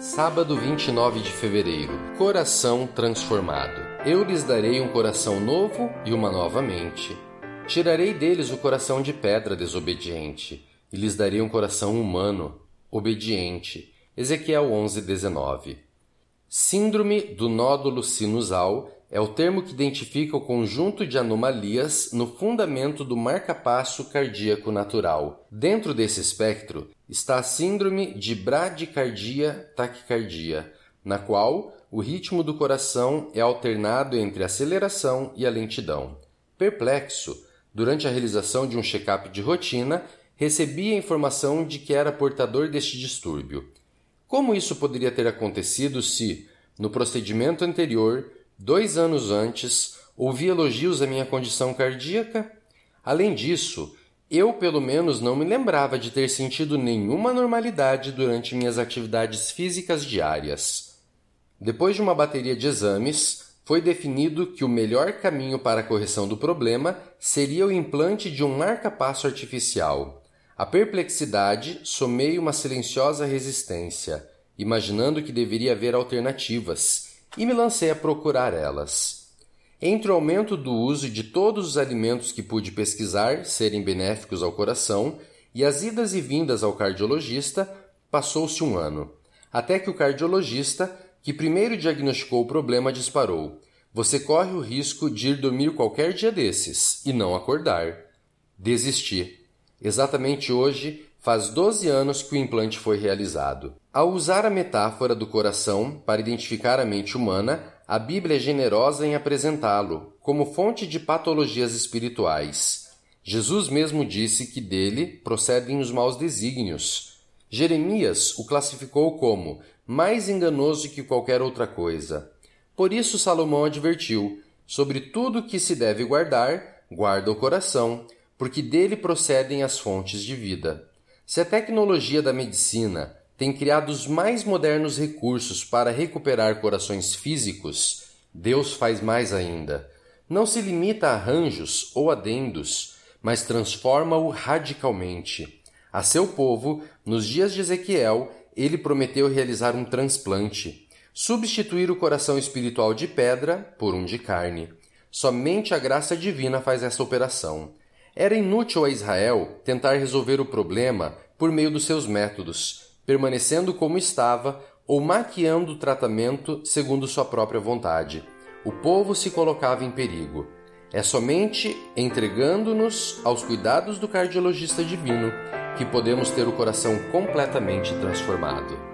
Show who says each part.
Speaker 1: Sábado 29 de fevereiro. Coração transformado. Eu lhes darei um coração novo e uma nova mente. Tirarei deles o coração de pedra desobediente e lhes darei um coração humano, obediente. Ezequiel 11:19. Síndrome do nódulo sinusal é o termo que identifica o conjunto de anomalias no fundamento do marcapasso cardíaco natural. Dentro desse espectro está a síndrome de bradicardia-taquicardia, na qual o ritmo do coração é alternado entre a aceleração e a lentidão. Perplexo, durante a realização de um check-up de rotina, recebi a informação de que era portador deste distúrbio. Como isso poderia ter acontecido se, no procedimento anterior, dois anos antes, ouvi elogios à minha condição cardíaca? Além disso, eu pelo menos não me lembrava de ter sentido nenhuma normalidade durante minhas atividades físicas diárias. Depois de uma bateria de exames, foi definido que o melhor caminho para a correção do problema seria o implante de um marca-passo artificial. A perplexidade somei uma silenciosa resistência, imaginando que deveria haver alternativas, e me lancei a procurar elas. Entre o aumento do uso de todos os alimentos que pude pesquisar serem benéficos ao coração e as idas e vindas ao cardiologista, passou-se um ano, até que o cardiologista, que primeiro diagnosticou o problema, disparou: Você corre o risco de ir dormir qualquer dia desses e não acordar. Desisti. Exatamente hoje faz 12 anos que o implante foi realizado. Ao usar a metáfora do coração para identificar a mente humana, a Bíblia é generosa em apresentá-lo como fonte de patologias espirituais. Jesus mesmo disse que dele procedem os maus desígnios. Jeremias o classificou como mais enganoso que qualquer outra coisa. Por isso Salomão advertiu: sobre tudo que se deve guardar, guarda o coração, porque dele procedem as fontes de vida. Se a tecnologia da medicina tem criado os mais modernos recursos para recuperar corações físicos, Deus faz mais ainda. Não se limita a arranjos ou adendos, mas transforma-o radicalmente. A seu povo, nos dias de Ezequiel, ele prometeu realizar um transplante, substituir o coração espiritual de pedra por um de carne. Somente a graça divina faz essa operação. Era inútil a Israel tentar resolver o problema por meio dos seus métodos, permanecendo como estava ou maquiando o tratamento segundo sua própria vontade. O povo se colocava em perigo. É somente entregando-nos aos cuidados do cardiologista divino que podemos ter o coração completamente transformado.